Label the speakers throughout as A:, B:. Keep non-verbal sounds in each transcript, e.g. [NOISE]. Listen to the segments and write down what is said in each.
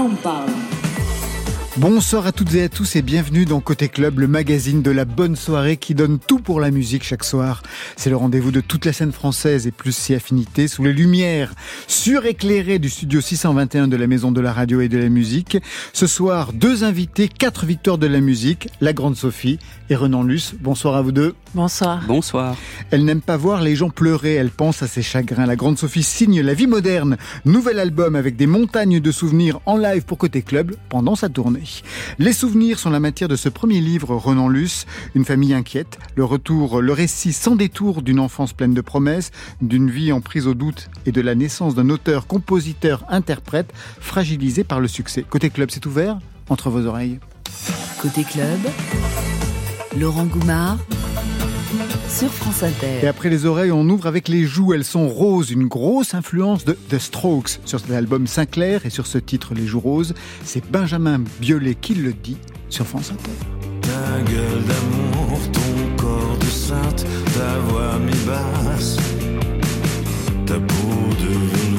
A: on parle.
B: Bonsoir à toutes et à tous et bienvenue dans Côté Club, le magazine de la bonne soirée qui donne tout pour la musique chaque soir. C'est le rendez-vous de toute la scène française et plus si affinités sous les lumières suréclairées du studio 621 de la Maison de la Radio et de la Musique. Ce soir, deux invités, quatre victoires de la musique, la Grande Sophie et Renan Luce. Bonsoir à vous deux.
C: Bonsoir.
D: Bonsoir.
B: Elle n'aime pas voir les gens pleurer, elle pense à ses chagrins. La Grande Sophie signe La vie moderne, nouvel album avec des montagnes de souvenirs en live pour Côté Club pendant sa tournée. Les souvenirs sont la matière de ce premier livre, Renan Luce, Une famille inquiète, le retour, le récit sans détour d'une enfance pleine de promesses, d'une vie en prise au doute et de la naissance d'un auteur, compositeur, interprète fragilisé par le succès. Côté club, c'est ouvert entre vos oreilles.
A: Côté club, Laurent Goumard sur France Inter.
B: Et après les oreilles, on ouvre avec les joues. Elles sont roses, une grosse influence de The Strokes sur cet album Sinclair et sur ce titre Les joues roses. C'est Benjamin Biolay qui le dit sur France Inter.
E: Ta gueule d'amour, ton corps de sainte, ta voix mi-basse, ta peau de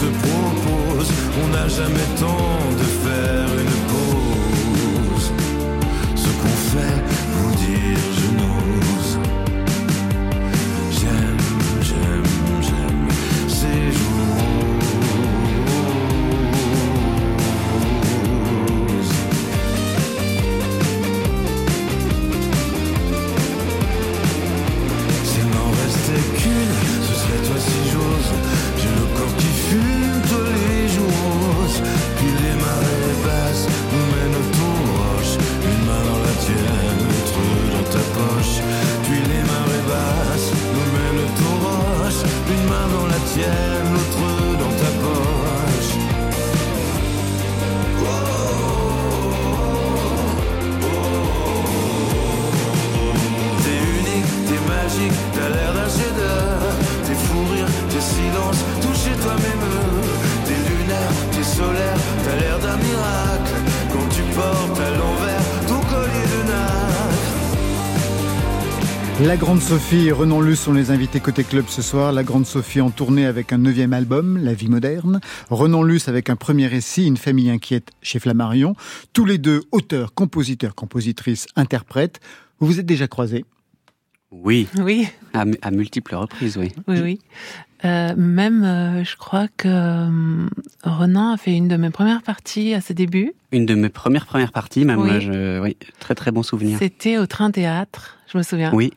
E: se propose. On n'a jamais temps de faire une La
B: Grande Sophie et Renan Luce sont les invités côté club ce soir. La Grande Sophie en tournée avec un neuvième album, La vie moderne. Renan Luce avec un premier récit, Une famille inquiète chez Flammarion. Tous les deux auteurs, compositeurs, compositrices, interprètes. Vous vous êtes déjà croisés?
C: Oui.
D: Oui.
C: À, à multiples reprises, oui.
D: Oui, oui. Euh, même, euh, je crois que euh, Renan a fait une de mes premières parties à ses débuts.
C: Une de mes premières premières parties, même.
D: Oui.
C: Je, oui, très très bon souvenir.
D: C'était au Train Théâtre, je me souviens.
C: Oui,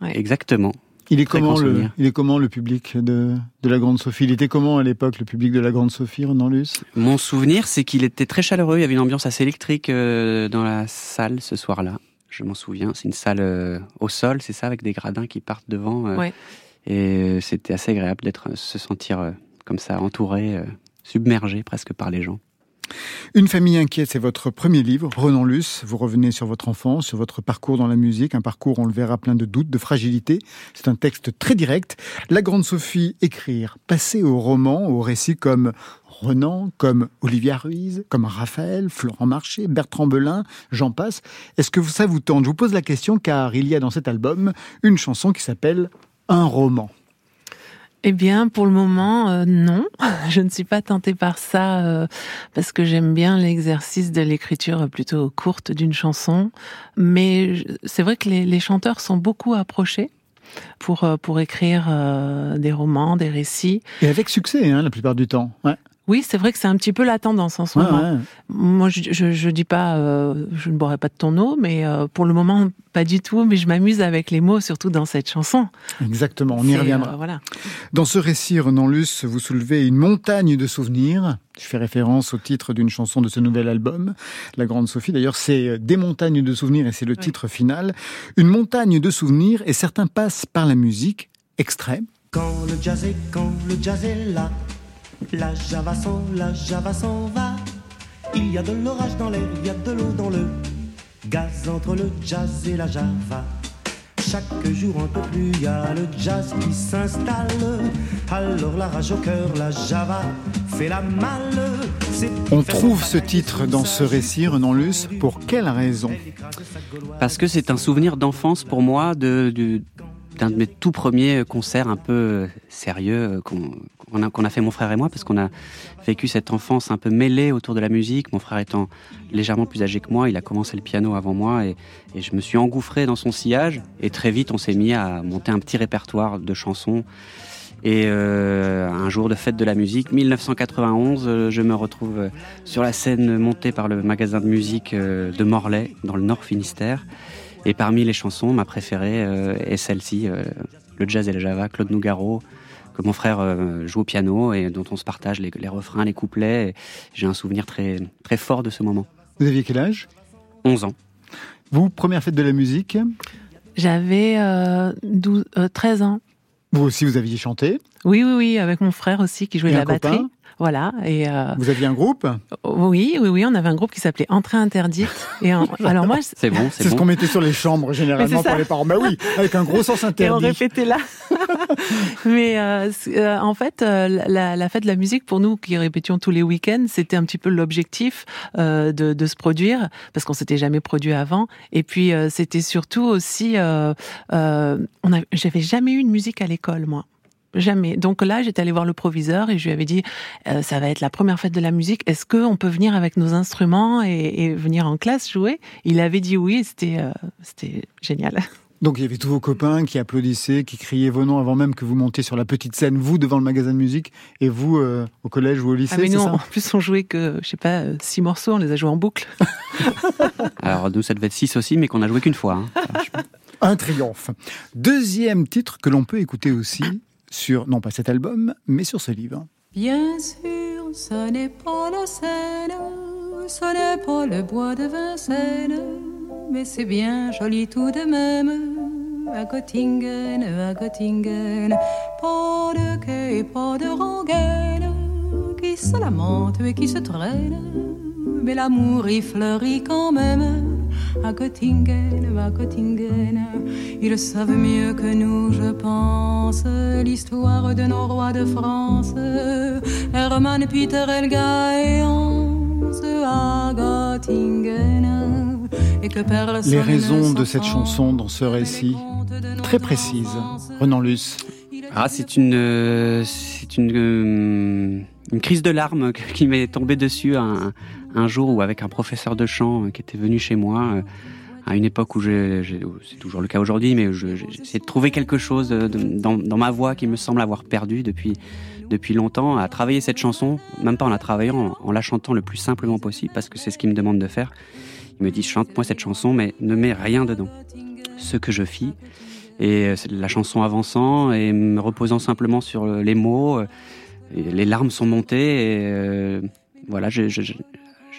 D: Ouais.
C: exactement.
B: il est, comment le,
C: souvenir.
B: il est comment le public de, de la Grande Sophie? Il était comment à l'époque le public de la Grande Sophie, Renan Luce?
C: Mon souvenir, c'est qu'il était très chaleureux. Il y avait une ambiance assez électrique euh, dans la salle ce soir-là. Je m'en souviens. C'est une salle euh, au sol, c'est ça, avec des gradins qui partent devant. euh,
D: Ouais.
C: Et c'était assez agréable d'être, se sentir comme ça, entouré, submergé presque par les gens.
B: Une famille inquiète, c'est votre premier livre, Renan Luce. Vous revenez sur votre enfance, sur votre parcours dans la musique, un parcours, on le verra, plein de doutes, de fragilité. C'est un texte très direct. La Grande Sophie, écrire, passer au roman, au récit comme Renan, comme Olivia Ruiz, comme Raphaël, Florent Marché, Bertrand Belin, j'en passe. Est-ce que ça vous tente? Je vous pose la question car il y a dans cet album une chanson qui s'appelle Un roman.
D: Eh bien, pour le moment, euh, non. [LAUGHS] Je ne suis pas tentée par ça euh, parce que j'aime bien l'exercice de l'écriture plutôt courte d'une chanson. Mais c'est vrai que les, chanteurs sont beaucoup approchés pour euh, pour écrire des romans, des récits.
B: Et avec succès, hein, la plupart du temps.
D: Oui, c'est vrai que c'est un petit peu la tendance en ce
B: Ouais,
D: moment.
B: ouais.
D: Moi, je, je, je dis pas, euh, je ne boirai pas de ton eau, mais euh, pour le moment, pas du tout. Mais je m'amuse avec les mots, surtout dans cette chanson.
B: Exactement, on y reviendra.
D: euh, voilà.
B: Dans ce récit, Renan Luce, vous soulevez une montagne de souvenirs. Je fais référence au titre d'une chanson de ce nouvel album, La Grande Sophie. D'ailleurs, c'est Des montagnes de souvenirs et c'est le
D: Oui.
B: titre final. Une montagne de souvenirs et certains passent par la musique. Extrait.
F: Quand le jazz est, quand le jazz est là, la java s'en, la java s'en va. Il y a de l'orage dans l'air, il y a de l'eau dans le gaz entre le jazz et la java. Chaque jour un peu plus, il y a le jazz qui s'installe. Alors la rage au cœur, la java fait la malle.
B: On trouve ce titre dans ce récit, Renan Luce. Pour quelle raison?
C: Parce que c'est un souvenir d'enfance pour moi de, de- d'un de mes tout premiers concerts un peu euh, sérieux euh, qu'on a, fait mon frère et moi, parce qu'on a vécu cette enfance un peu mêlée autour de la musique. Mon frère étant légèrement plus âgé que moi, il a commencé le piano avant moi et, je me suis engouffré dans son sillage. Et très vite, on s'est mis à monter un petit répertoire de chansons. Et euh, un jour de fête de la musique, 1991, euh, je me retrouve euh, sur la scène montée par le magasin de musique euh, de Morlaix, dans le Nord Finistère. Et parmi les chansons, ma préférée euh, est celle-ci, euh, le jazz et la java, Claude Nougaro, que mon frère euh, joue au piano et dont on se partage les, les refrains, les couplets. Et J'ai un souvenir très, très fort de ce moment.
B: Vous aviez quel âge?
C: 11 ans.
B: Vous, première fête de la musique?
D: J'avais euh, 12, euh, 13 ans.
B: Vous aussi, vous aviez chanté?
D: Oui, oui, oui, avec mon frère aussi qui jouait
B: Et
D: de
B: un
D: la batterie. Voilà. Et euh,
B: Vous aviez un groupe?
D: oui, oui, oui, on avait un groupe qui s'appelait Entrée interdite. Et en- [LAUGHS] alors moi,
C: C'est bon,
B: C'est
C: c'est
B: ce
C: bon.
B: qu'on mettait sur les chambres généralement pour les parents. Bah oui, avec un gros sens [LAUGHS]
D: et on
B: interdit.
D: répétait là. [LAUGHS] Mais euh, euh, en fait, euh, la, la fête de la musique pour nous qui répétions tous les week-ends, c'était un petit peu l'objectif euh, de, de se produire parce qu'on s'était jamais produit avant. Et puis euh, c'était surtout aussi, euh, euh, on a, j'avais jamais eu de musique à l'école moi. Jamais. Donc là, j'étais allée voir le proviseur et je lui avais dit, euh, ça va être la première fête de la musique. Est-ce que on peut venir avec nos instruments et, et venir en classe jouer? Il avait dit oui. et C'était, euh, c'était génial. [LAUGHS]
B: Donc il y avait tous vos copains qui applaudissaient, qui criaient vos noms avant même que vous montiez sur la petite scène, vous devant le magasin de musique et vous euh, au collège ou au lycée.
D: Ah mais
B: ça?
D: en plus, on jouait que, je sais pas, six morceaux, on les a joués en boucle. [LAUGHS]
C: Alors nous, ça devait être 6 aussi, mais qu'on a joué qu'une fois. hein. [LAUGHS]
B: Un triomphe. Deuxième titre que l'on peut écouter aussi sur, non pas cet album, mais sur ce livre.
G: Bien sûr, ce n'est pas la Seine, ce n'est pas le bois de Vincennes, mais c'est bien joli tout de même. À Göttingen, à Göttingen, pas de quai, pas de rengaine, qui se lamente et qui se traîne, mais l'amour y fleurit quand même. À Göttingen, à Göttingen, ils savent mieux que nous, je pense, l'histoire de nos rois de France, Hermann, Peter, Elga et Hans, à Göttingen. Et
B: Les raisons de cette chanson dans ce récit, très précises. Renan Luce.
C: Ah, c'est une, euh, c'est une, euh, une crise de larmes [LAUGHS] qui m'est tombée dessus un, jour où avec un professeur de chant euh, qui était venu chez moi à une époque où c'est toujours le cas aujourd'hui, mais j'ai essayé de trouver quelque chose dans, dans, ma voix qui me semble avoir perdu depuis depuis longtemps, à travailler cette chanson, même pas en la travaillant, en, la chantant le plus simplement possible, parce que c'est ce qu'il me demande de faire. Il me dit chante-moi cette chanson, mais ne mets rien dedans. Ce que je fis, et la chanson avançant et me reposant simplement sur les mots, les larmes sont montées. Et euh, voilà, j'ai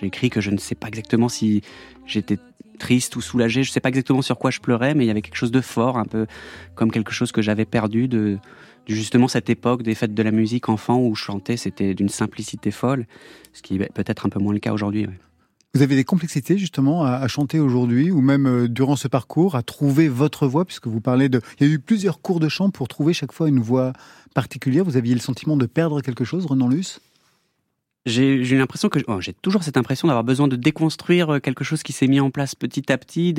C: écrit que je ne sais pas exactement si j'étais triste ou soulagé. Je sais pas exactement sur quoi je pleurais, mais il y avait quelque chose de fort, un peu comme quelque chose que j'avais perdu de, justement cette époque des fêtes de la musique enfant où chanter c'était d'une simplicité folle, ce qui est peut-être un peu moins le cas aujourd'hui.
B: Vous avez des complexités justement à, chanter aujourd'hui ou même euh, durant ce parcours à trouver votre voix puisque vous parlez de... Il y a eu plusieurs cours de chant pour trouver chaque fois une voix particulière. Vous aviez le sentiment de perdre quelque chose, Renan Luce?
C: J'ai l'impression que oh, j'ai toujours cette impression d'avoir besoin de déconstruire euh, quelque chose qui s'est mis en place petit à petit,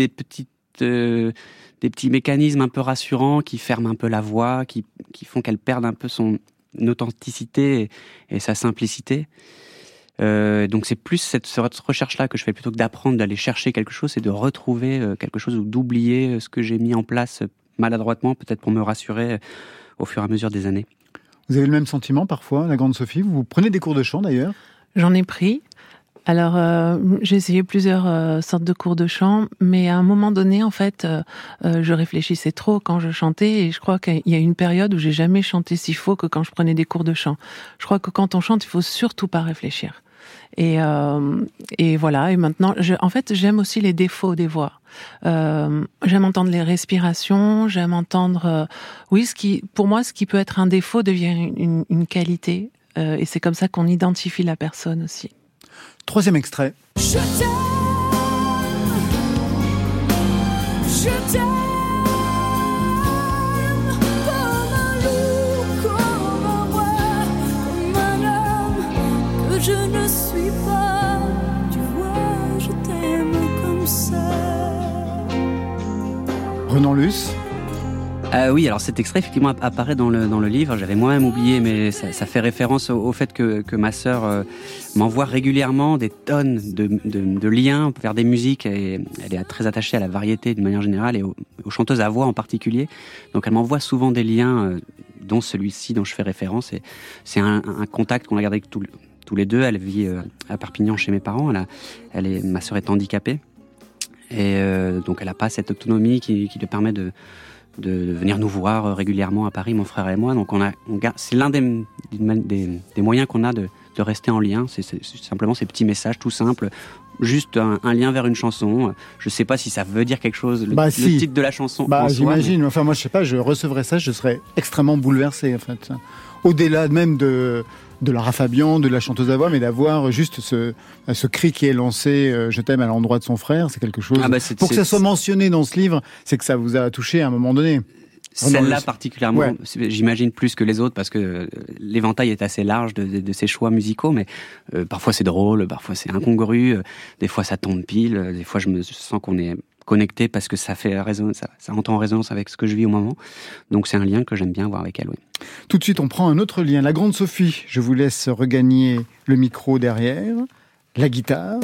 C: euh, des petits mécanismes un peu rassurants qui ferment un peu la voix, qui font qu'elle perde un peu son authenticité et, sa simplicité. Euh, donc c'est plus cette, cette recherche-là que je fais plutôt que d'apprendre d'aller chercher quelque chose, c'est de retrouver quelque chose ou d'oublier ce que j'ai mis en place maladroitement, peut-être pour me rassurer au fur et à mesure des années.
B: Vous avez le même sentiment parfois, la grande Sophie? Vous prenez des cours de chant d'ailleurs?
D: J'en ai pris. Alors, euh, j'ai essayé plusieurs euh, sortes de cours de chant, mais à un moment donné, en fait, euh, je réfléchissais trop quand je chantais, et je crois qu'il y a une période où j'ai jamais chanté si faux que quand je prenais des cours de chant. Je crois que quand on chante, il faut surtout pas réfléchir. Et, et voilà. Et maintenant, je, en fait, j'aime aussi les défauts des voix. j'aime entendre les respirations, j'aime entendre, oui, ce qui, pour moi, ce qui peut être un défaut devient une, une qualité, et c'est comme ça qu'on identifie la personne aussi.
B: Troisième extrait. Je t'aime, je t'aime Renan Luce
C: euh, oui, alors cet extrait effectivement apparaît dans le, dans le livre. J'avais moi-même oublié, mais ça, ça, fait référence au, fait que, que ma sœur euh, m'envoie régulièrement des tonnes de, de, de, liens vers des musiques. Et elle est très attachée à la variété de manière générale et aux, chanteuses à voix en particulier. Donc elle m'envoie souvent des liens, euh, dont celui-ci dont je fais référence. Et c'est un, un, contact qu'on a gardé tous, tous les deux. Elle vit euh, à Perpignan chez mes parents. Elle, a, elle est, ma sœur est handicapée. Et donc elle n'a pas cette autonomie qui, qui lui permet de de venir nous voir régulièrement à Paris, mon frère et moi. Donc on a, c'est l'un des, des, moyens qu'on a de, de, rester en lien. C'est simplement ces petits messages tout simples, juste un, lien vers une chanson. Je sais pas si ça veut dire quelque chose, le,
B: bah,
C: titre de la chanson.
B: Bah, j'imagine. Enfin, moi, je sais pas, je recevrais ça, je serais extrêmement bouleversé, en fait. Au-delà même de, de Lara Fabian, de la chanteuse à voix, mais d'avoir juste ce, ce cri qui est lancé euh, Je t'aime à l'endroit de son frère, c'est quelque chose. Ah bah, pour que ça soit mentionné dans ce livre, c'est que ça vous a touché à un moment donné.
C: Celle-là particulièrement, j'imagine plus que les autres parce que euh, l'éventail est assez large de, de, ces choix musicaux, mais euh, parfois c'est drôle, parfois c'est incongru, des fois ça tombe pile, des fois je me sens qu'on est connecté parce que ça fait ça, ça entend en résonance avec ce que je vis au moment. Donc c'est un lien que j'aime bien avoir avec elle.
B: Tout de suite, on prend un autre lien. La grande Sophie, je vous laisse regagner le micro derrière, la guitare,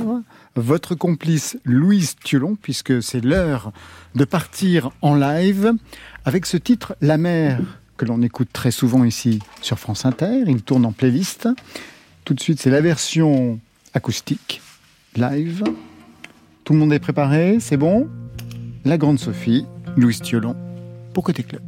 B: votre complice Louise Thiolon, puisque c'est l'heure de partir en live avec ce titre La mer que l'on écoute très souvent ici sur France Inter. Il tourne en playlist. Tout de suite, c'est la version acoustique, live. Tout le monde est préparé, c'est bon? La Grande Sophie, Louis Thiolon, pour Côté Club.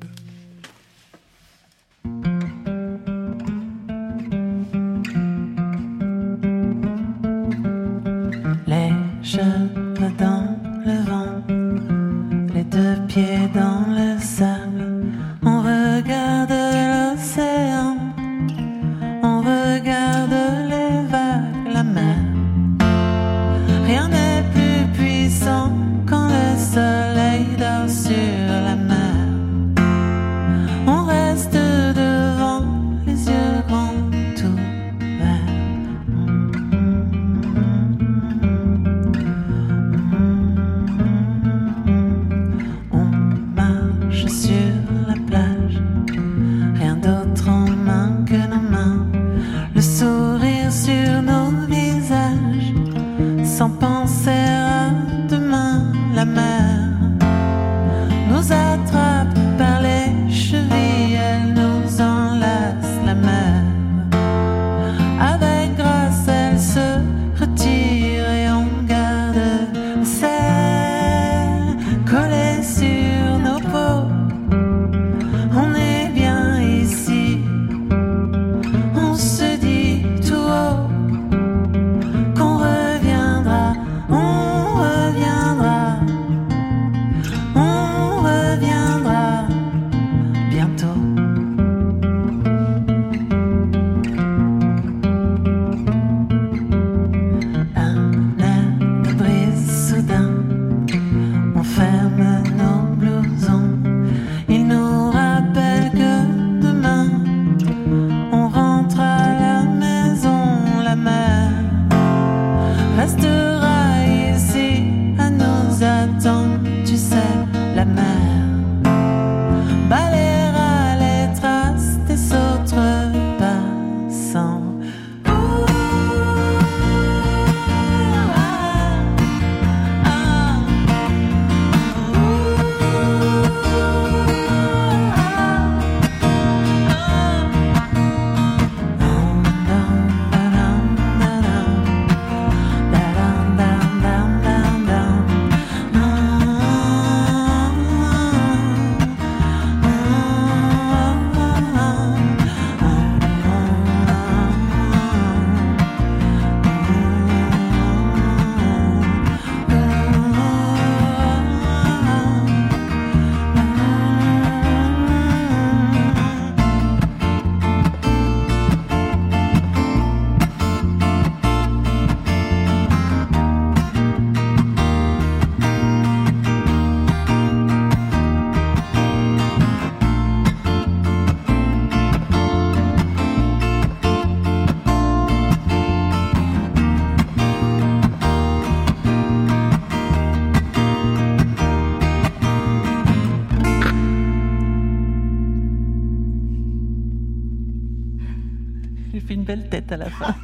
D: Une belle tête à la fin.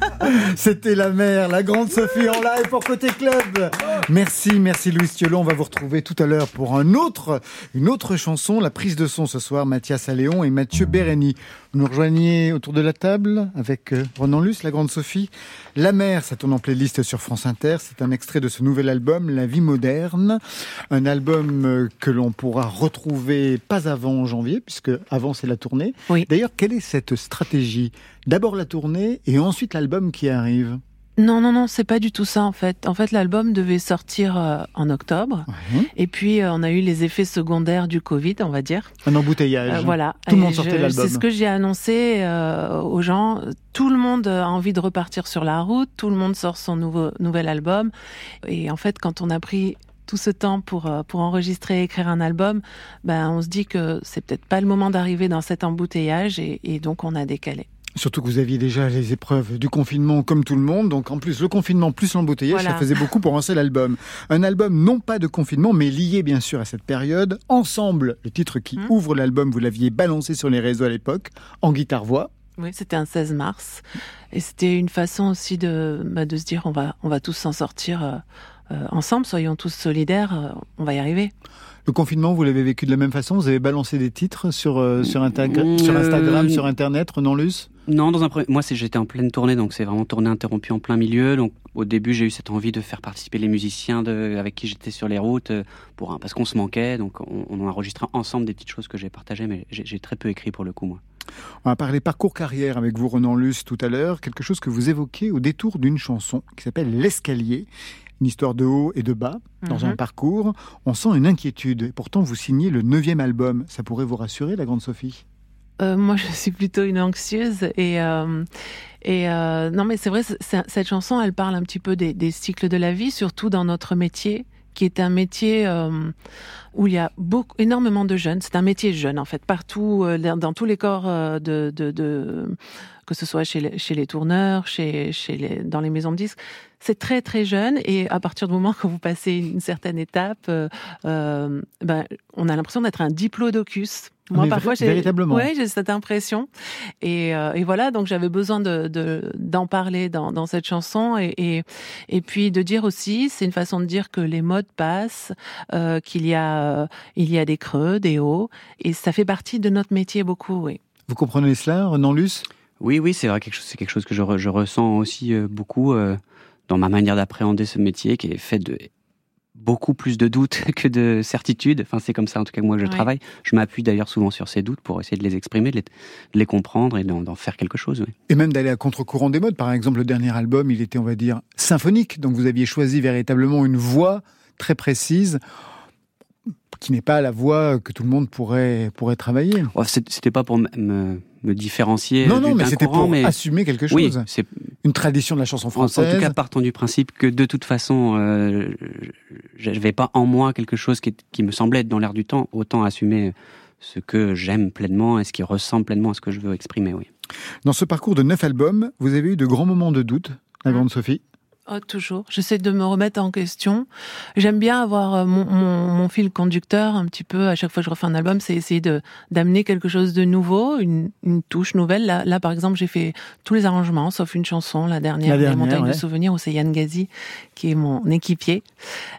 D: [LAUGHS]
B: C'était la mère, la grande Sophie en live pour Côté Club. Merci, merci Louis Thiolon. On va vous retrouver tout à l'heure pour une autre chanson, la prise de son ce soir, Mathias Alléon et Mathieu Bérény. Vous nous rejoignez autour de la table avec euh, Ronan Luce, la grande Sophie. La mère, ça tourne en playlist sur France Inter. C'est un extrait de ce nouvel album, La vie moderne. Un album euh, que l'on pourra retrouver pas avant janvier, puisque avant c'est la tournée.
D: Oui.
B: D'ailleurs, quelle est cette stratégie? D'abord la tournée et ensuite l'album qui arrive.
D: Non, non, non, c'est pas du tout ça en fait. En fait, l'album devait sortir euh, en octobre.
B: Ouais.
D: Et puis, euh, on a eu les effets secondaires du Covid, on va dire.
B: Un embouteillage.
D: Euh, voilà.
B: Tout le monde sortait l'album.
D: C'est ce que j'ai annoncé euh, aux gens. Tout le monde a envie de repartir sur la route. Tout le monde sort son nouveau nouvel album. Et en fait, quand on a pris tout ce temps pour euh, pour enregistrer et écrire un album, ben on se dit que c'est peut-être pas le moment d'arriver dans cet embouteillage et, et donc on a décalé.
B: Surtout que vous aviez déjà les épreuves du confinement comme tout le monde. Donc en plus, le confinement plus l'embouteillage,
D: Voilà.
B: ça faisait beaucoup pour un seul album. Un album non pas de confinement, mais lié bien sûr à cette période. Ensemble, le titre qui
D: Mhm.
B: ouvre l'album, vous l'aviez balancé sur les réseaux à l'époque, en guitare-voix.
D: Oui, c'était un 16 mars et c'était une façon aussi de bah, de se dire on va on va tous s'en sortir euh, euh, ensemble, soyons tous solidaires, euh, on va y arriver.
B: Le confinement, vous l'avez vécu de la même façon? Vous avez balancé des titres sur, euh, sur,
C: Mm,
B: sur Instagram,
C: euh,
B: sur Internet, Renan Luce?
C: Non, dans un premier... moi j'étais en pleine tournée, donc c'est vraiment tournée interrompue en plein milieu. Donc au début j'ai eu cette envie de faire participer les musiciens de... avec qui j'étais sur les routes euh, pour un... parce qu'on se manquait, donc on, on a enregistré ensemble des petites choses que j'ai partagées, mais j'ai très peu écrit pour le coup moi.
B: On va parler parcours carrière avec vous, Renan Luce, tout à l'heure. Quelque chose que vous évoquez au détour d'une chanson qui s'appelle L'escalier. Une histoire de haut et de bas dans
D: Mhm.
B: un parcours. On sent une inquiétude. Et pourtant, vous signez le neuvième album. Ça pourrait vous rassurer, la grande Sophie?
D: Euh, moi, [LAUGHS] je suis plutôt une anxieuse et euh, et euh, non, mais c'est vrai, cette chanson, elle parle un petit peu des, cycles de la vie, surtout dans notre métier, qui est un métier euh, où il y a beaucoup, énormément de jeunes. C'est un métier jeune, en fait, partout, euh, dans, tous les corps de, de, de que ce soit chez les, chez les tourneurs, chez, chez les, dans les maisons de disques. C'est très très jeune et à partir du moment que vous passez une certaine étape, euh, ben, on a l'impression d'être un diplodocus. Moi,
B: Mais
D: parfois, j'ai
B: véritablement.
D: ouais, j'ai cette impression. Et, euh, et voilà, donc j'avais besoin de de- d'en parler dans, dans cette chanson et, et et puis de dire aussi, c'est une façon de dire que les modes passent, euh, qu'il y a euh, il y a des creux, des hauts, et ça fait partie de notre métier beaucoup. Oui.
B: Vous comprenez cela, Renan Luce?
C: Oui, oui, c'est vrai, quelque chose, c'est quelque chose que je, re- je ressens aussi beaucoup euh, dans ma manière d'appréhender ce métier, qui est fait de beaucoup plus de doutes [LAUGHS] que de certitudes. Enfin, c'est comme ça, en tout cas, que moi, que je travaille. Je m'appuie d'ailleurs souvent sur ces doutes pour essayer de les exprimer, de les, de les comprendre et d'en, faire quelque chose.
B: Et même d'aller à contre-courant des modes. Par exemple, le dernier album, il était, on va dire, symphonique. Donc vous aviez choisi véritablement une voix très précise qui n'est pas la voix que tout le monde pourrait, pourrait travailler.
C: Ouais, C'était pas pour me, différencier
B: Non,
C: du-
B: non, mais
C: d'un
B: c'était pour
C: mais
B: assumer quelque
C: oui,
B: chose.
C: c'est
B: Une tradition de la chanson
C: En, en
B: française.
C: tout cas, partant du principe que de toute façon, euh, je n'avais pas en moi quelque chose qui me semblait être dans l'air du temps, autant assumer ce que j'aime pleinement et ce qui ressemble pleinement à ce que je veux exprimer. Oui.
B: Dans ce parcours de neuf albums, vous avez eu de grands moments de doute, la
D: Mmh.
B: grande Sophie.
D: Oh, toujours. J'essaie de me remettre en question. J'aime bien avoir euh, mon, mon, mon fil conducteur un petit peu. À chaque fois que je refais un album, c'est essayer de d'amener quelque chose de nouveau, une, une touche nouvelle. Là, là, par exemple, j'ai fait tous les arrangements, sauf une chanson, la dernière,
B: La dernière,
D: Montagnes
B: ouais.
D: de Souvenirs, où c'est Yann Gazi qui est mon équipier.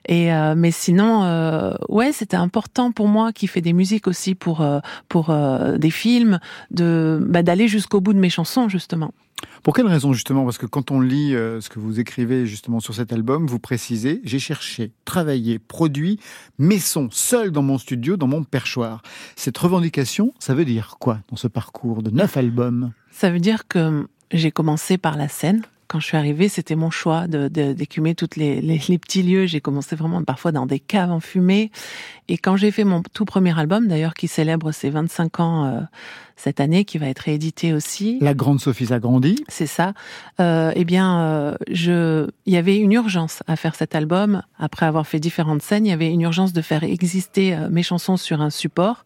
D: Et euh, mais sinon, euh, ouais, c'était important pour moi qui fait des musiques aussi pour euh, pour euh, des films, de bah, d'aller jusqu'au bout de mes chansons justement.
B: Pour quelle raison justement? Parce que quand on lit euh, ce que vous écrivez justement sur cet album, vous précisez j'ai cherché, travaillé, produit mes sons seuls dans mon studio, dans mon perchoir. Cette revendication, ça veut dire quoi dans ce parcours de neuf albums?
D: Ça veut dire que j'ai commencé par la scène. Quand je suis arrivée, c'était mon choix de de- d'écumer toutes les, les, les petits lieux. J'ai commencé vraiment parfois dans des caves enfumées. Et quand j'ai fait mon tout premier album, d'ailleurs, qui célèbre ses 25 ans euh, cette année, qui va être réédité aussi,
B: La grande Sophie s'agrandit.
D: c'est ça. Euh, eh bien, euh, je, il y avait une urgence à faire cet album. Après avoir fait différentes scènes, il y avait une urgence de faire exister euh, mes chansons sur un support.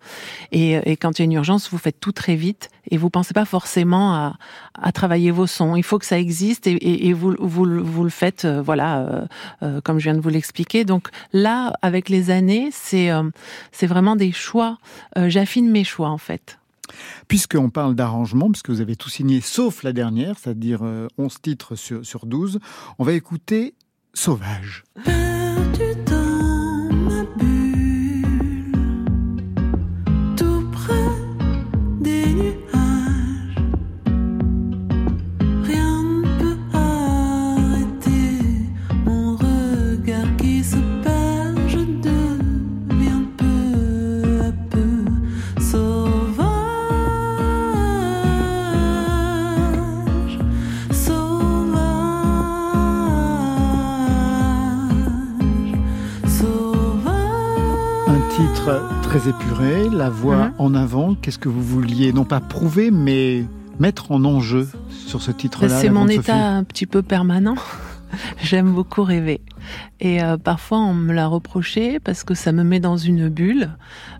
D: Et, et quand il y a une urgence, vous faites tout très vite et vous pensez pas forcément à, à travailler vos sons. Il faut que ça existe et, et, et vous, vous, le- vous le faites, euh, voilà, euh, euh, comme je viens de vous l'expliquer. Donc là, avec les années, c'est euh, c'est vraiment des choix. Euh, J'affine mes choix en fait.
B: Puisqu'on parle d'arrangement, puisque vous avez tout signé sauf la dernière, c'est-à-dire euh, 11 titres sur, sur 12, on va écouter Sauvage. Qu'est-ce que vous vouliez, non pas prouver, mais mettre en enjeu sur ce titre-là
D: C'est mon état
B: Sophie
D: un petit peu permanent. [LAUGHS] J'aime beaucoup rêver. Et euh, parfois, on me l'a reproché parce que ça me met dans une bulle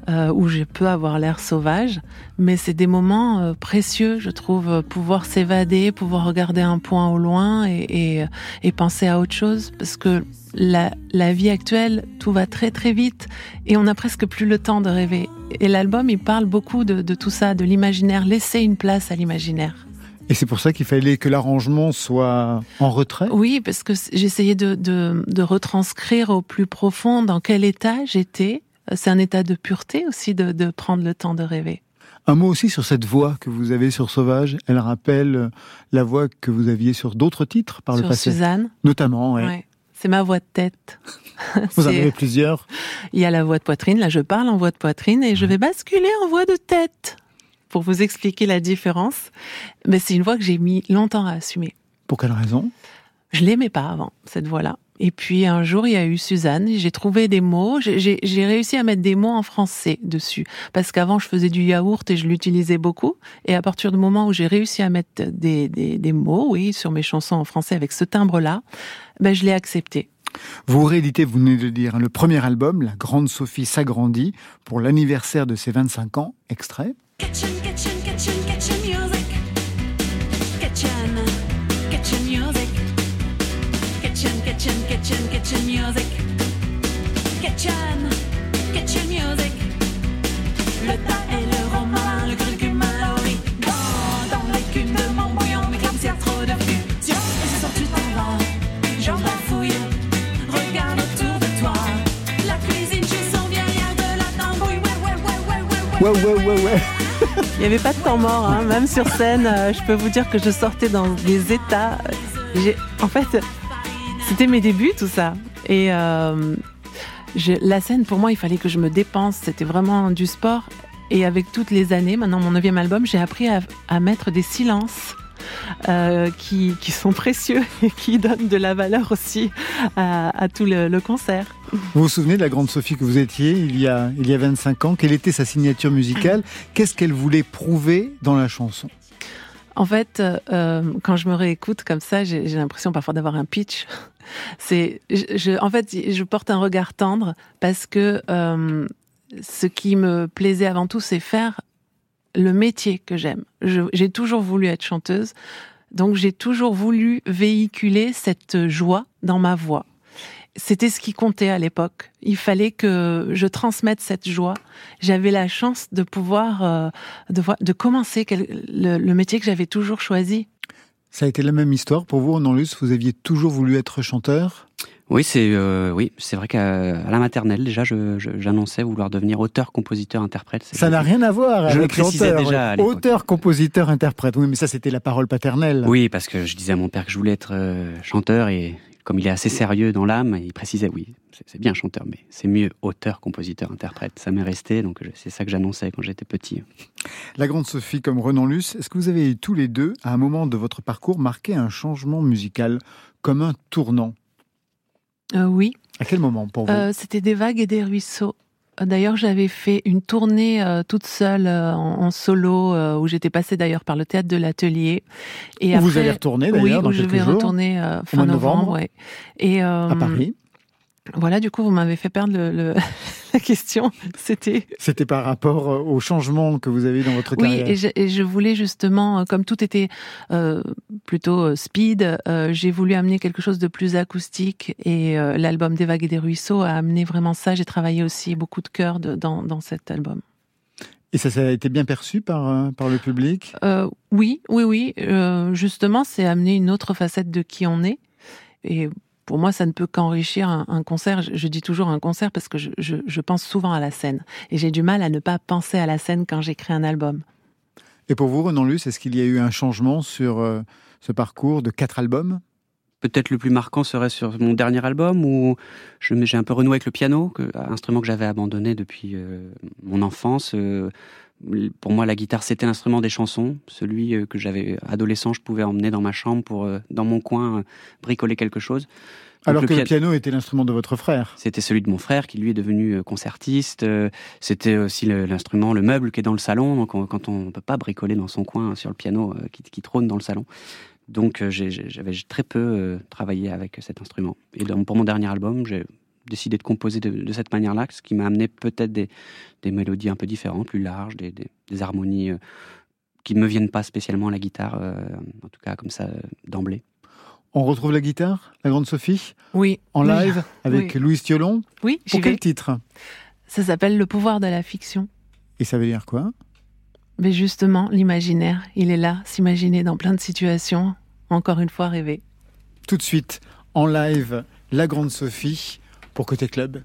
D: euh, où je peux avoir l'air sauvage. Mais c'est des moments euh, précieux, je trouve, pouvoir s'évader, pouvoir regarder un point au loin et, et, et penser à autre chose. Parce que la, la vie actuelle, tout va très très vite et on n'a presque plus le temps de rêver. Et l'album, il parle beaucoup de, de tout ça, de l'imaginaire, laisser une place à l'imaginaire.
B: Et c'est pour ça qu'il fallait que l'arrangement soit en retrait?
D: Oui, parce que j'essayais de, de, de retranscrire au plus profond dans quel état j'étais. C'est un état de pureté aussi de, de prendre le temps de rêver.
B: Un mot aussi sur cette voix que vous avez sur Sauvage. Elle rappelle la voix que vous aviez sur d'autres titres par le
D: Sur
B: passé.
D: Suzanne,
B: Notamment, ouais.
D: ouais. C'est ma voix de tête. [LAUGHS]
B: Vous en avez plusieurs.
D: Il y a la voix de poitrine, là je parle en voix de poitrine et je vais basculer en voix de tête pour vous expliquer la différence. Mais c'est une voix que j'ai mis longtemps à assumer.
B: Pour quelle raison?
D: Je l'aimais pas avant, cette voix-là. Et puis un jour, il y a eu Suzanne, j'ai trouvé des mots, j'ai- j'ai j'ai réussi à mettre des mots en français dessus. Parce qu'avant, je faisais du yaourt et je l'utilisais beaucoup. Et à partir du moment où j'ai réussi à mettre des, des, des mots, oui, sur mes chansons en français avec ce timbre-là, ben, je l'ai accepté.
B: Vous rééditez, vous venez de le dire, hein, le premier album, La Grande Sophie s'agrandit, pour l'anniversaire de ses 25 ans. Extrait.
H: Kitchen, kitchen ouais, ouais, ouais, ouais.
D: Il n'y avait pas de temps mort, hein. même sur scène. euh, je peux vous dire que je sortais dans des états. En fait, c'était mes débuts, tout ça. Et euh, la scène, pour moi, il fallait que je me dépense. C'était vraiment du sport. Et avec toutes les années, maintenant mon neuvième album, j'ai appris à mettre des silences. Euh, qui, qui sont précieux [LAUGHS] et qui donnent de la valeur aussi à, à tout le, le concert.
B: Vous vous souvenez de la Grande Sophie que vous étiez il y a, il y a 25 ans? Quelle était sa signature musicale? [CLEARS THROAT] Qu'est-ce qu'elle voulait prouver dans la chanson?
D: En fait, euh, quand je me réécoute comme ça, j'ai l'impression parfois d'avoir un pitch. [LAUGHS] C'est, je, je- en fait, je porte un regard tendre parce que euh, ce qui me plaisait avant tout, c'est faire le métier que j'aime. J'ai toujours voulu être chanteuse, donc j'ai toujours voulu véhiculer cette joie dans ma voix. C'était ce qui comptait à l'époque. Il fallait que je transmette cette joie. J'avais la chance de pouvoir euh, de, commencer le, métier que j'avais toujours choisi.
B: Ça a été la même histoire pour vous, Luce Vous aviez toujours voulu être chanteur?
C: Oui, c'est euh, oui, c'est vrai qu'à la maternelle déjà, j'annonçais vouloir devenir auteur, compositeur, interprète. C'est-
B: Ça n'a rien à voir
C: Je le
B: avec
C: précisais
B: chanteur.
C: déjà à
B: ouais.
C: l'époque.
B: Auteur, compositeur, interprète. Oui, mais ça, c'était la parole paternelle.
C: Oui, parce que je disais à mon père que je voulais être euh, chanteur et comme il est assez sérieux dans l'âme, il précisait oui, c'est- bien chanteur, mais c'est mieux auteur, compositeur, interprète. Ça m'est resté, donc c'est ça que j'annonçais quand j'étais petit.
B: La grande Sophie comme Renan Luce, est-ce que vous avez tous les deux, à un moment de votre parcours, marqué un changement musical comme un tournant?
D: Euh, oui,
B: À quel moment pour vous
D: Euh, c'était des vagues et des ruisseaux. D'ailleurs, j'avais fait une tournée euh, toute seule euh, en, en solo euh, où j'étais passée d'ailleurs par le théâtre de l'atelier. Et
B: Où vous allez retourner
D: Oui,
B: d'ailleurs dans
D: où je
B: quelques
D: vais
B: jours
D: retourner fin novembre.
B: novembre.
D: ouais. Et
B: à Paris.
D: Voilà, du coup, vous m'avez fait perdre le, le- [LAUGHS] la question. C'était
B: C'était par rapport euh, au changement que vous avez dans votre
D: Oui,
B: carrière.
D: et je, et je voulais justement, euh, comme tout était euh, plutôt speed, euh, j'ai voulu amener quelque chose de plus acoustique. Et euh, l'album des vagues et des ruisseaux a amené vraiment ça. J'ai travaillé aussi beaucoup de cœur de- dans, dans cet album.
B: Et ça, ça a été bien perçu par, par le public?
D: Euh, oui, oui, oui. Euh, justement, c'est amener une autre facette de qui on est. Et pour moi, ça ne peut qu'enrichir un, concert. Je, dis toujours un concert parce que je pense souvent à la scène. Et j'ai du mal à ne pas penser à la scène quand j'écris un album.
B: Et pour vous, Renan Luce, est-ce qu'il y a eu un changement sur euh, ce parcours de quatre albums?
C: Peut-être le plus marquant serait sur mon dernier album où j'ai un peu renoué avec le piano, que, instrument que j'avais abandonné depuis euh, mon enfance. Euh, pour moi, la guitare, c'était l'instrument des chansons, celui euh, que j'avais adolescent, je pouvais emmener dans ma chambre pour, dans mon coin, bricoler quelque chose. Donc,
B: Alors
C: le
B: que le
C: pia-
B: piano était l'instrument de votre frère.
C: C'était celui de mon frère qui lui est devenu concertiste. C'était aussi l'instrument, le meuble qui est dans le salon. Donc on- quand on ne peut pas bricoler dans son coin sur le piano qui, qui trône dans le salon. Donc euh, j'avais très peu euh, travaillé avec cet instrument. Et donc, pour mon dernier album, j'ai décidé de composer de, de cette manière-là, ce qui m'a amené peut-être des, des mélodies un peu différentes, plus larges, des, des- des harmonies euh, qui ne me viennent pas spécialement à la guitare, euh, en tout cas comme ça euh, d'emblée.
B: On retrouve la guitare, la grande Sophie,
D: Oui.
B: en
D: Oui.
B: live [LAUGHS] avec
D: Oui.
B: Louis Thiolon.
D: Oui,
B: Pour quel
D: vais.
B: titre?
D: Ça s'appelle Le pouvoir de la fiction.
B: Et ça veut dire quoi?
D: Mais justement, l'imaginaire, il est là, s'imaginer dans plein de situations, encore une fois rêver.
B: Tout de suite, en live, la grande Sophie pour Côté Club.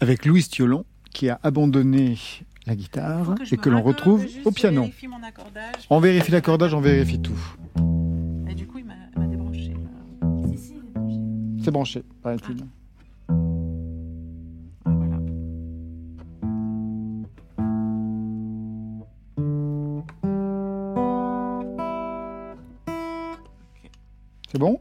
B: Avec Louis Thiolon qui a abandonné la guitare et que l'on retrouve au piano. On vérifie l'accordage, on vérifie tout.
D: Et du coup, il m'a débranché.
B: C'est branché, paraît-il. C'est bon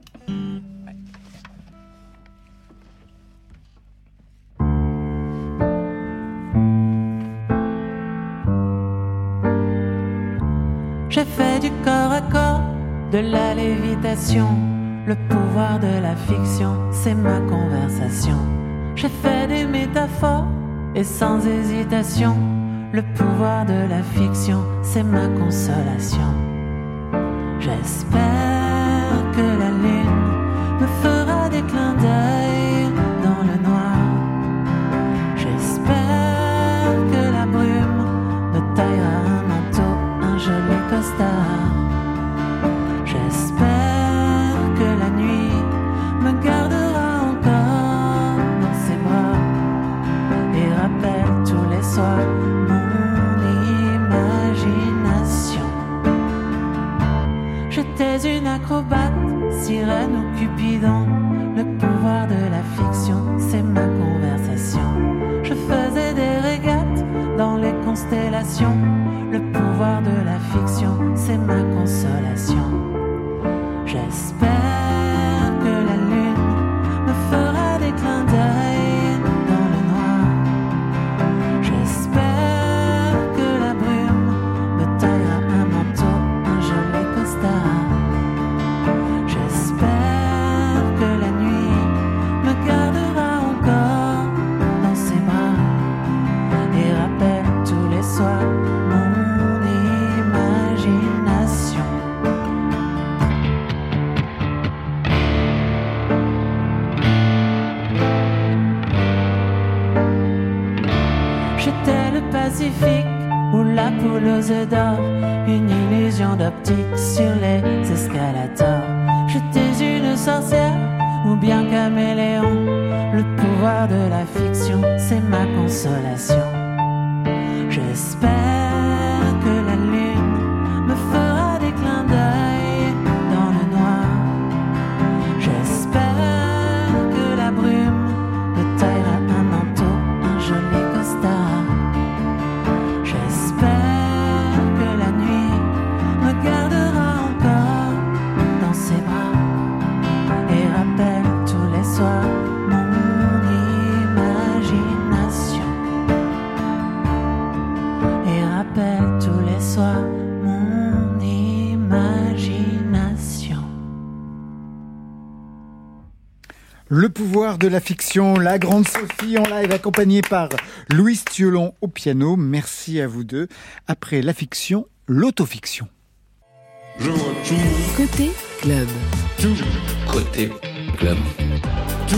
D: J'ai fait du corps à corps, de la lévitation. Le pouvoir de la fiction, c'est ma conversation. J'ai fait des métaphores et sans hésitation. Le pouvoir de la fiction, c'est ma consolation. J'espère que la lune me fera des clins d'œil dans le noir. J'espère que la brume me taillera un manteau, un joli costard. J'espère que la nuit me gardera encore dans ses bras et rappelle tous les soirs mon imagination. J'étais une acrobate, ou cupidon. Le pouvoir de la fiction, c'est ma conversation. Je faisais des régates dans les constellations. Le pouvoir de la fiction, c'est ma consolation. Une illusion d'optique sur les escalators. J'étais une sorcière ou bien caméléon, le pouvoir de la fiction, c'est ma consolation. Le
B: pouvoir de la fiction, la grande Sophie en live accompagnée par Louis Thiolon au piano. Merci à vous deux. Après la fiction, l'autofiction.
E: Je vois tout,
A: Côté club.
E: tout, côté club. Tout,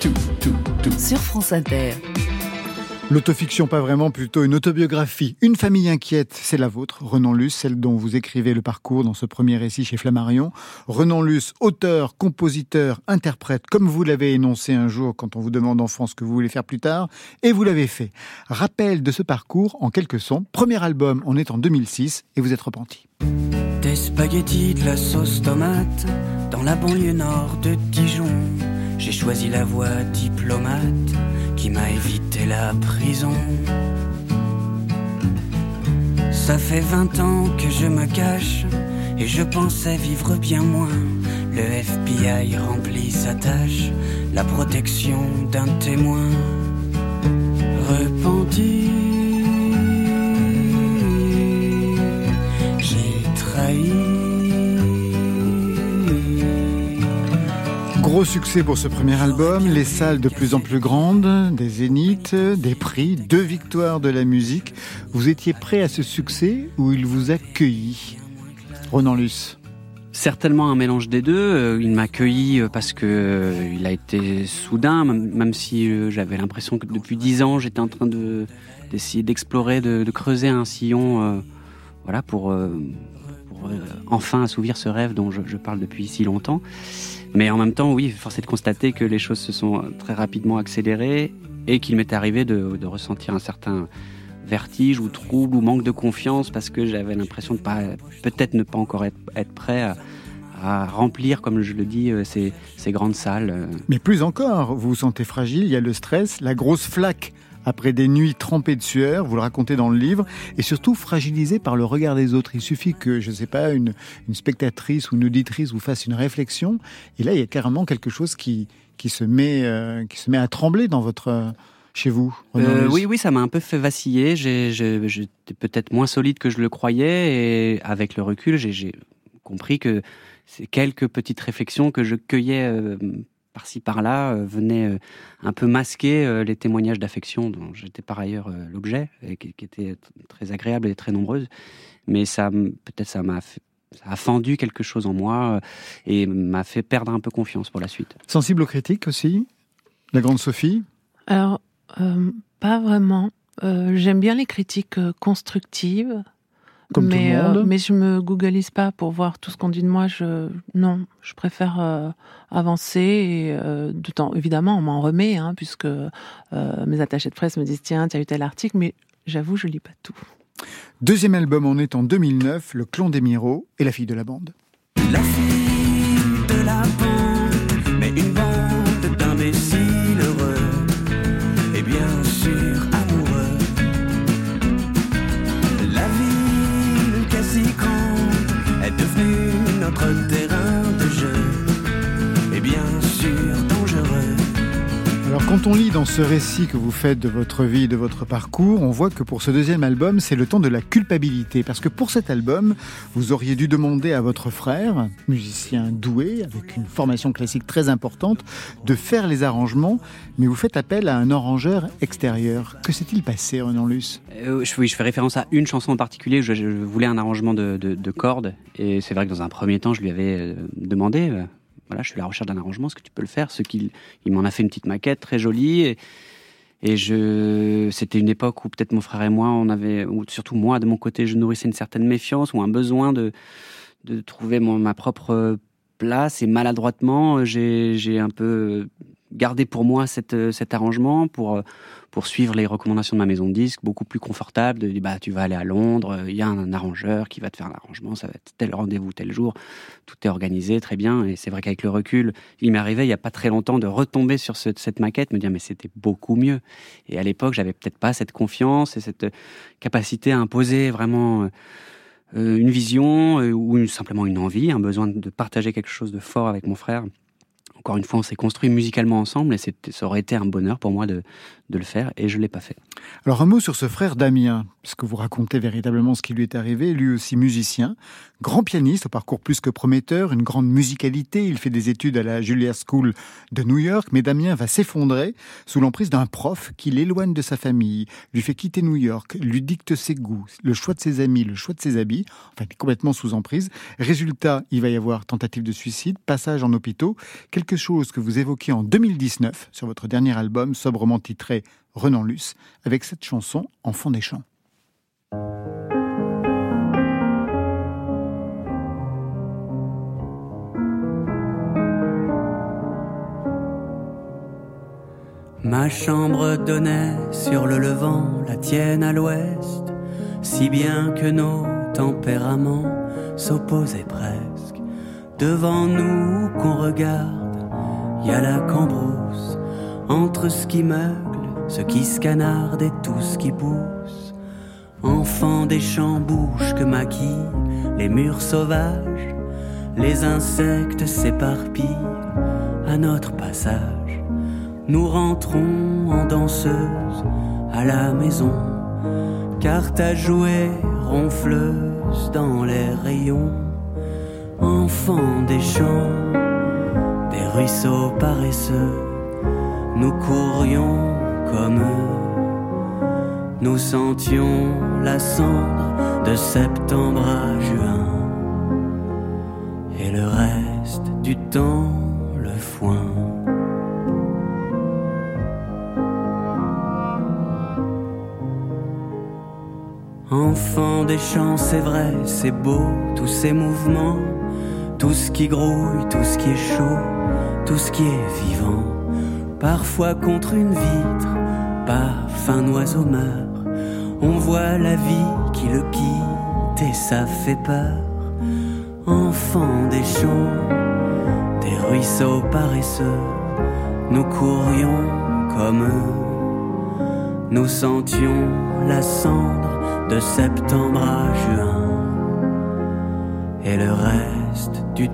E: tout, tout, tout.
A: Sur France Inter.
B: L'autofiction, pas vraiment, plutôt une autobiographie. Une famille inquiète, c'est la vôtre, Renan Luce, celle dont vous écrivez le parcours dans ce premier récit chez Flammarion. Renan Luce, auteur, compositeur, interprète, comme vous l'avez énoncé un jour quand on vous demande enfant ce que vous voulez faire plus tard, et vous l'avez fait. Rappel de ce parcours en quelques sons. Premier album, on est en 2006, et vous êtes repenti.
I: Des spaghettis, de la sauce tomate, dans la banlieue nord de Dijon. J'ai choisi la voie diplomate qui m'a évité la prison. Ça fait 20 ans que je me cache et je pensais vivre bien moins. Le FBI remplit sa tâche, la protection d'un témoin. Repenti, j'ai trahi.
B: Gros succès pour ce premier album, les salles de plus en plus grandes, des zéniths, des prix, deux victoires de la musique. Vous étiez prêt à ce succès ou il vous a cueilli? Ronan Luce.
C: Certainement un mélange des deux. Euh, Il m'a accueilli euh, parce que euh, il a été soudain, même si j'avais l'impression que depuis dix ans j'étais en train de d'essayer d'explorer, de, creuser un sillon, voilà, pour, enfin assouvir ce rêve dont je parle depuis si longtemps. Mais en même temps, oui, force est de constater que les choses se sont euh, très rapidement accélérées et qu'il m'est arrivé de, ressentir un certain vertige ou trouble ou manque de confiance parce que j'avais l'impression de pas, peut-être ne pas encore être, prêt à, remplir, comme je le dis, euh, ces, ces grandes salles.
B: Mais plus encore, vous vous sentez fragile, il y a le stress, la grosse flaque après des nuits trempées de sueur, vous le racontez dans le livre, et surtout fragilisé par le regard des autres. Il suffit que, je ne sais pas, une, une spectatrice ou une auditrice vous fasse une réflexion, et là, il y a carrément quelque chose qui, qui, se, met, euh, qui se met à trembler dans votre, chez vous.
C: Euh, oui, oui, ça m'a un peu fait vaciller. J'étais peut-être moins solide que je le croyais, et avec le recul, j'ai- j'ai compris que ces quelques petites réflexions que je cueillais euh, par-ci par-là euh, venaient euh, un peu masquer euh, les témoignages d'affection dont j'étais par ailleurs euh, l'objet, et qui, qui étaient très agréables et très nombreuses. Mais ça, peut-être, ça m'a fait- ça a fendu quelque chose en moi et m'a fait perdre un peu confiance pour la suite.
B: Sensible aux critiques aussi La grande Sophie?
D: Alors, euh, pas vraiment. Euh, J'aime bien les critiques constructives.
B: Comme tout le
D: mais, euh, mais je me googleise pas pour voir tout ce qu'on dit de moi. Je, non, je préfère euh, avancer et euh, de temps, évidemment, on m'en remet, hein, puisque euh, mes attachés de presse me disent tiens, tu as eu tel article, mais j'avoue, je lis pas tout.
B: Deuxième album, on est en 2009, Le Clan des Miro et la fille de la bande.
I: La fille de la bande, mais une bande d'imbéciles
B: amarte. Quand on lit dans ce récit que vous faites de votre vie, de votre parcours, on voit que pour ce deuxième album, c'est le temps de la culpabilité. Parce que pour cet album, vous auriez dû demander à votre frère, musicien doué, avec une formation classique très importante, de faire les arrangements, mais vous faites appel à un arrangeur extérieur. Que s'est-il passé, Renan Luce?
C: Euh, je, oui, je fais référence à une chanson en particulier. Je, voulais un arrangement de cordes. Et c'est vrai que dans un premier temps, je lui avais euh, demandé euh, voilà, je suis à la recherche d'un arrangement, est-ce que tu peux le faire? Ce qu'il il m'en a fait une petite maquette très jolie. Et, et je, c'était une époque où peut-être mon frère et moi, on avait, ou surtout moi, de mon côté, je nourrissais une certaine méfiance ou un besoin de, de trouver mon, ma propre place. Et maladroitement, euh, j'ai, j'ai un peu gardé pour moi euh, cet arrangement pour, euh, pour suivre les recommandations de ma maison de disques, beaucoup plus confortable. De bah, tu vas aller à Londres, euh, il y a un, arrangeur qui va te faire l'arrangement, ça va être tel rendez-vous, tel jour. Tout est organisé très bien. Et c'est vrai qu'avec le recul, il m'est arrivé il n'y a pas très longtemps de retomber sur ce- cette maquette, me dire, mais c'était beaucoup mieux. Et à l'époque, j'avais peut-être pas cette confiance et cette capacité à imposer vraiment une vision ou simplement une envie, un besoin de partager quelque chose de fort avec mon frère. Encore une fois, on s'est construit musicalement ensemble et ça aurait été un bonheur pour moi de, le faire et je l'ai pas fait.
B: Alors un mot sur ce frère Damien, puisque vous racontez véritablement ce qui lui est arrivé, lui aussi musicien, grand pianiste au parcours plus que prometteur, une grande musicalité, il fait des études à la Juilliard School de New York, mais Damien va s'effondrer sous l'emprise d'un prof qui l'éloigne de sa famille, lui fait quitter New York, lui dicte ses goûts, le choix de ses amis, le choix de ses habits, enfin il est complètement sous emprise. Résultat, il va y avoir tentative de suicide, passage en hôpitaux, chose que vous évoquez en 2019 sur votre dernier album, sobrement titré Renan Luce, avec cette chanson Enfant des champs.
C: Ma chambre donnait sur le levant, la tienne à l'ouest, si bien que nos tempéraments s'opposaient presque. Devant nous qu'on regarde, y a la cambrousse, entre ce qui meugle, ce qui scanarde et tout ce qui pousse. Enfant des champs bouches que maquillent les murs sauvages, les insectes s'éparpillent à notre passage. Nous rentrons en danseuse à la maison, car ta jouée ronfleuse dans les rayons. Enfants des champs, ruisseaux paresseux, nous courions comme eux. Nous sentions la cendre de septembre à juin, et le reste du temps le foin. Enfant des champs, c'est vrai, c'est beau, tous ces mouvements, tout ce qui grouille, tout ce qui est chaud, tout ce qui est vivant. Parfois contre une vitre, paf, un oiseau meurt. On voit la vie qui le quitte et ça fait peur. Enfant des champs, des ruisseaux paresseux, nous courions comme eux. Nous sentions la cendre de septembre à juin et le reste du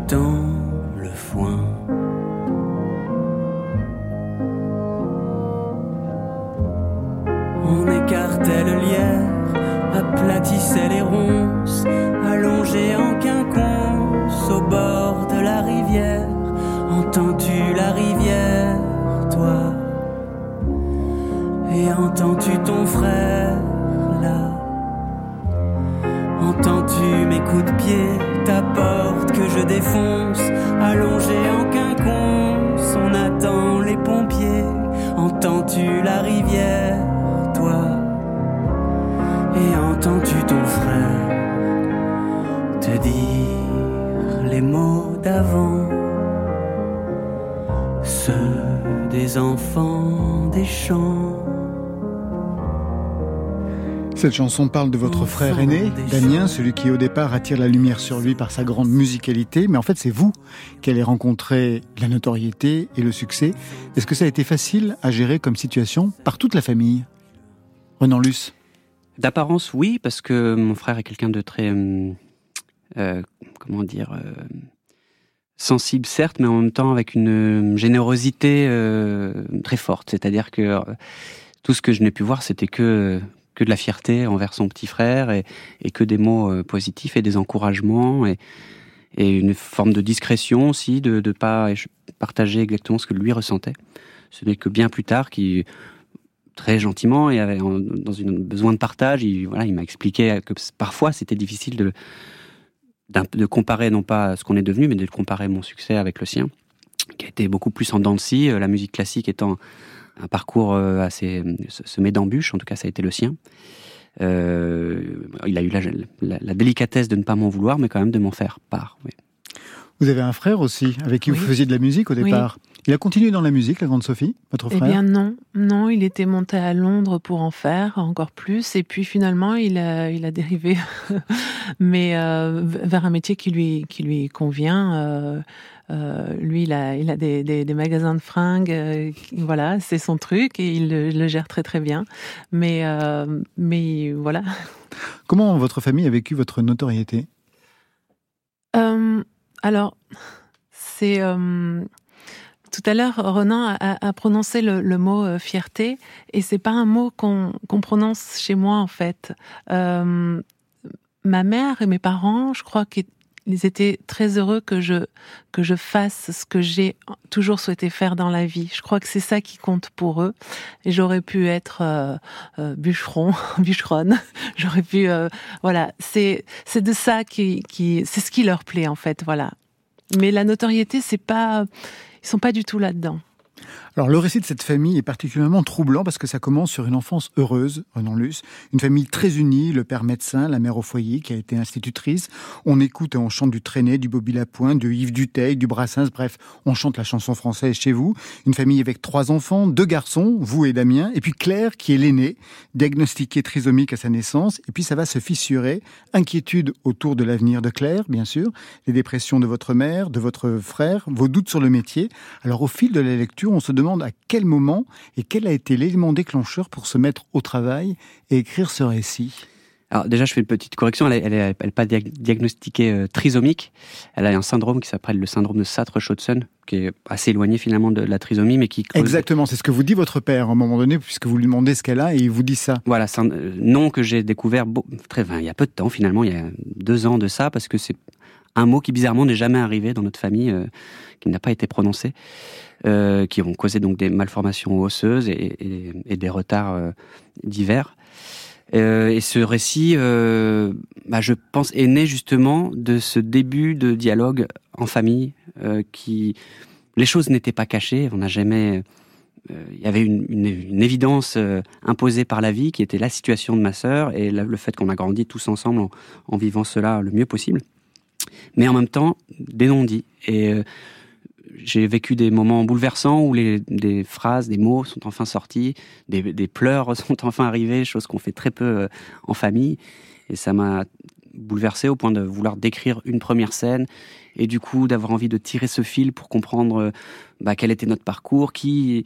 C: Et entends-tu ton frère te dire les mots d'avant, ceux des enfants des champs.
B: Cette chanson parle de votre frère aîné, Damien, celui qui au départ attire la lumière sur lui par sa grande musicalité, mais en fait c'est vous qui allez rencontrer la notoriété et le succès. Est-ce que ça a été facile à gérer comme situation par toute la famille? Renan Luce
J: D'apparence, oui, parce que mon frère est quelqu'un de très, euh, euh, comment dire, euh, sensible certes, mais en même temps avec une générosité euh, très forte. C'est-à-dire que tout ce que je n'ai pu voir, c'était que que de la fierté envers son petit frère et, que des mots positifs et des encouragements et, et une forme de discrétion aussi, de ne pas partager exactement ce que lui ressentait. Ce n'est que bien plus tard qu'il très gentiment et avait, en- dans une besoin de partage, il, voilà, il m'a expliqué que parfois c'était difficile de, de comparer non pas ce qu'on est devenu, mais de comparer mon succès avec le sien, qui a été beaucoup plus en dents de scie, euh, la musique classique étant un parcours euh, assez se- semé d'embûches, en tout cas ça a été le sien. Euh, il a eu la, la- la délicatesse de ne pas m'en vouloir, mais quand même de m'en faire part. oui.
B: Vous avez un frère aussi, avec qui
D: Oui.
B: vous faisiez de la musique au
D: Oui.
B: Il a continué dans la musique, la grande Sophie, votre
D: Eh
B: frère?
D: bien non, non, il était monté à Londres pour en faire encore plus, et puis finalement il a, il a dérivé, [LAUGHS] mais euh, vers un métier qui lui, qui lui convient. euh, euh, lui, il a, il a des, des, des magasins de fringues, euh, voilà, c'est son truc et il le, le gère très très bien. Mais, euh, mais voilà. [LAUGHS]
B: Comment votre famille a vécu votre notoriété?
D: Alors, c'est tout à l'heure, Renan a, a prononcé le, le mot euh, fierté, et c'est pas un mot qu'on qu'on prononce chez moi en fait. Euh, ma mère et mes parents, je crois qu'ils étaient très heureux que je que je fasse ce que j'ai toujours souhaité faire dans la vie. Je crois que c'est ça qui compte pour eux. Et j'aurais pu être euh, euh, bûcheron, [LAUGHS] bûcheronne. J'aurais pu, euh, voilà. C'est c'est de ça qui qui c'est ce qui leur plaît en fait, voilà. Mais la notoriété, c'est pas, ils sont pas du tout là-dedans.
B: Alors le récit de cette famille est particulièrement troublant parce que ça commence sur une enfance heureuse, Renan Luce, une famille très unie, le père médecin, la mère au foyer qui a été institutrice. On écoute et on chante du Traîné, du Bobby Lapointe, du Yves Duteil, du Brassens, bref, on chante la chanson française chez vous. Une famille avec trois enfants, deux garçons, vous et Damien, et puis Claire qui est l'aînée, diagnostiquée trisomique à sa naissance, et puis ça va se fissurer. Inquiétude autour de l'avenir de Claire, bien sûr, les dépressions de votre mère, de votre frère, vos doutes sur le métier. Alors au fil de la lecture, on se demande à quel moment et quel a été l'élément déclencheur pour se mettre au travail et écrire ce récit?
C: Alors déjà, je fais une petite correction. Elle n'est pas diagnostiquée euh, trisomique. Elle a un syndrome qui s'appelle le syndrome de Satre-Schautzen, qui est assez éloigné finalement de la trisomie, mais qui cause...
B: Exactement, c'est ce que vous dit votre père à un moment donné, puisque vous lui demandez ce qu'elle a et il vous dit ça.
C: Voilà, c'est un euh, nom que j'ai découvert très, enfin, il y a peu de temps finalement, il y a deux ans de ça, parce que c'est un mot qui bizarrement n'est jamais arrivé dans notre famille, euh, qui n'a pas été prononcé. Euh, qui ont causé donc des malformations osseuses et, des retards euh, divers. Et ce récit, bah, je pense, est né justement de ce début de dialogue en famille, qui les choses n'étaient pas cachées. On n'a jamais, il y avait une, évidence imposée par la vie, qui était la situation de ma sœur et le fait qu'on a grandi tous ensemble en, en, vivant cela le mieux possible. Mais en même temps, des non-dits et j'ai vécu des moments bouleversants où les, des phrases, des mots sont enfin sortis, des, des pleurs [LAUGHS] sont enfin arrivés, chose qu'on fait très peu euh, en famille. Et ça m'a bouleversé au point de vouloir décrire une première scène et du coup d'avoir envie de tirer ce fil pour comprendre euh, bah, quel était notre parcours, qui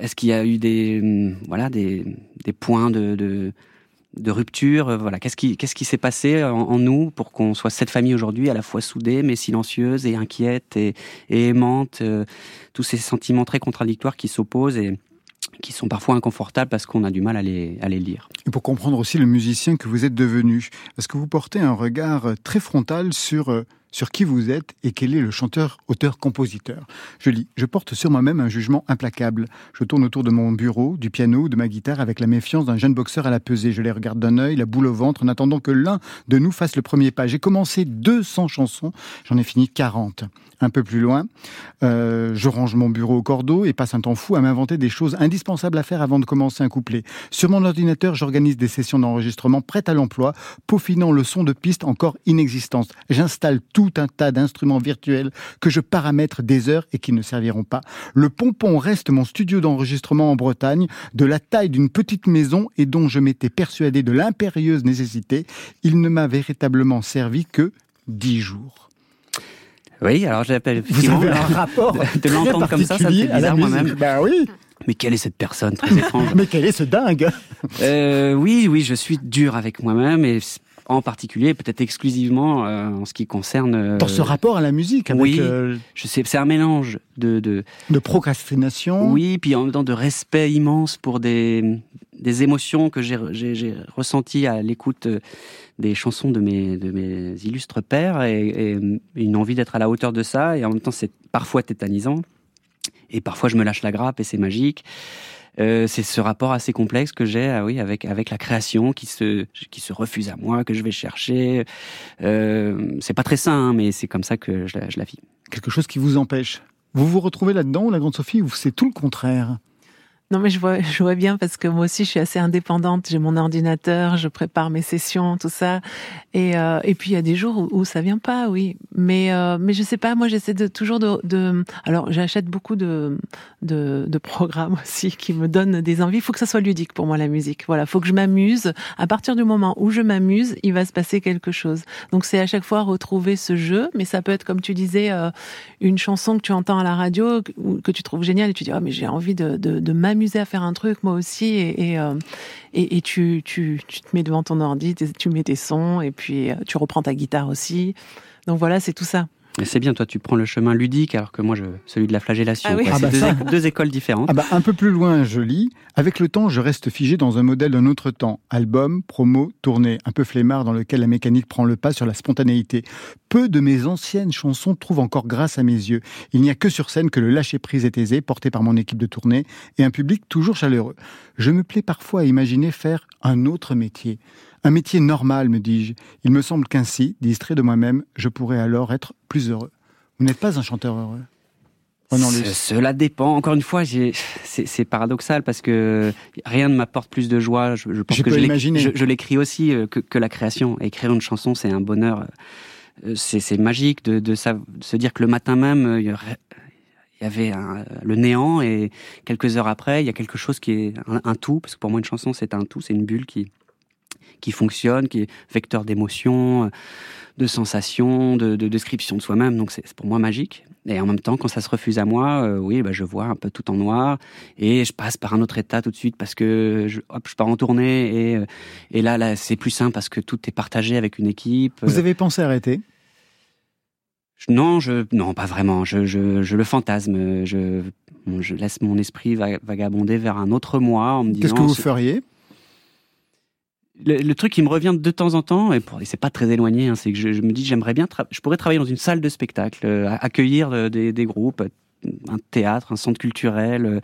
C: est-ce qu'il y a eu des hum, voilà des, des points de, de de rupture. Euh, voilà, qu'est-ce qui qu'est-ce qui s'est passé en, nous pour qu'on soit cette famille aujourd'hui à la fois soudée mais silencieuse et inquiète et, aimante. Euh, tous ces sentiments très contradictoires qui s'opposent et qui sont parfois inconfortables parce qu'on a du mal à les, à les lire.
B: Et pour comprendre aussi le musicien que vous êtes devenu, parce que vous portez un regard très frontal sur euh, sur qui vous êtes et quel est le chanteur, auteur, compositeur. Je lis, je porte sur moi-même un jugement implacable. Je tourne autour de mon bureau, du piano, de ma guitare avec la méfiance d'un jeune boxeur à la pesée. Je les regarde d'un œil, la boule au ventre, en attendant que l'un de nous fasse le premier pas. J'ai commencé 200 chansons, j'en ai fini 40. Un peu plus loin, euh, je range mon bureau au cordeau et passe un temps fou à m'inventer des choses indispensables à faire avant de commencer un couplet. Sur mon ordinateur, j'organise des sessions d'enregistrement prêtes à l'emploi, peaufinant le son de piste encore inexistante. J'installe tout tout un tas d'instruments virtuels que je paramètre des heures et qui ne serviront pas. Le pompon reste mon studio d'enregistrement en Bretagne, de la taille d'une petite maison et dont je m'étais persuadé de l'impérieuse nécessité. Il ne m'a véritablement servi que dix jours.
C: Oui, alors j'appelle
B: Vous avez un [LAUGHS] rapport
C: de, de l'entendre comme ça, ça me fait bizarre moi-même.
B: Bah oui.
C: Mais quelle est cette personne très étrange?
B: Mais quel est ce dingue?
C: Euh, Oui, oui, je suis dur avec moi-même et en particulier, peut-être exclusivement euh, en ce qui concerne. Euh,
B: Dans ce rapport à la musique, avec,
C: oui,
B: euh,
C: je sais, c'est un mélange de, de
B: de procrastination.
C: Oui, puis en même temps de respect immense pour des des émotions que j'ai j'ai ressenties à l'écoute euh, des chansons de mes de mes illustres pères et, et une envie d'être à la hauteur de ça et en même temps c'est parfois tétanisant et parfois je me lâche la grappe et c'est magique. Euh, c'est ce rapport assez complexe que j'ai, ah oui, avec avec la création qui se qui se refuse à moi, que je vais chercher. Euh, c'est pas très sain, hein, mais c'est comme ça que je la, je la vis.
B: Quelque chose qui vous empêche. Vous vous retrouvez là-dedans, la grande Sophie, ou c'est tout le contraire?
D: Non, mais je vois, je vois bien parce que moi aussi, je suis assez indépendante. J'ai mon ordinateur, je prépare mes sessions, tout ça. Et, euh, et puis il y a des jours où, où ça vient pas, oui. Mais euh, mais je sais pas. Moi, j'essaie de toujours de, de alors j'achète beaucoup de, de de programmes [LAUGHS] aussi qui me donnent des envies. Il faut que ça soit ludique pour moi la musique. Voilà, faut que je m'amuse. À partir du moment où je m'amuse, il va se passer quelque chose. Donc c'est à chaque fois retrouver ce jeu, mais ça peut être comme tu disais euh, une chanson que tu entends à la radio que, que tu trouves géniale et tu dis ah mais j'ai envie de de, de m'amuser à faire un truc moi aussi et, et, euh, et, et tu, tu, tu, te mets devant ton ordi, tu mets tes sons et puis euh, tu reprends ta guitare aussi. Donc voilà, c'est tout ça.
C: Mais c'est bien, toi tu prends le chemin ludique alors que moi je, celui de la flagellation.
D: Ah oui.
B: Ah bah
C: c'est deux,
B: ça.
C: deux écoles différentes.
B: Ah bah, un peu plus loin, je lis. Avec le temps, je reste figé dans un modèle d'un autre temps. Album, promo, tournée. Un peu flemmard dans lequel la mécanique prend le pas sur la spontanéité. Peu de mes anciennes chansons trouvent encore grâce à mes yeux. Il n'y a que sur scène que le lâcher-prise est aisé, porté par mon équipe de tournée, et un public toujours chaleureux. Je me plais parfois à imaginer faire un autre métier. Un métier normal, me dis-je. Il me semble qu'ainsi, distrait de moi-même, je pourrais alors être plus heureux. Vous n'êtes pas un chanteur heureux? Oh
C: Cela dépend. Encore une fois, c'est paradoxal parce que rien ne m'apporte plus de joie. Je, je pense
B: Je
C: que je l'écris aussi euh, que, que la création. Écrire une chanson, c'est un bonheur. Euh, C'est c'est magique de, de, sa- de se dire que le matin même, euh, il y aurait- il y avait un- le néant et quelques heures après, il y a quelque chose qui est un, un tout. Parce que pour moi, une chanson, c'est un tout, c'est une bulle qui qui fonctionne, qui est vecteur d'émotions, euh, de sensations, de, de description de soi-même. Donc c'est pour moi magique. Et en même temps, quand ça se refuse à moi, euh, oui, bah, je vois un peu tout en noir et je passe par un autre état tout de suite parce que je, hop, je pars en tournée et, euh, et là, là c'est plus simple parce que tout est partagé avec une équipe.
B: Vous avez pensé arrêter?
C: Non, je, non, pas vraiment. Je, je, je le fantasme. Je, je laisse mon esprit va- vagabonder vers un autre moi en me disant.
B: Qu'est-ce que vous feriez?
C: Le, le truc qui me revient de temps en temps, et, et c'est pas très éloigné, hein, c'est que je, je me dis j'aimerais bien, je pourrais travailler dans une salle de spectacle, euh, accueillir euh, des, des groupes, un théâtre, un centre culturel.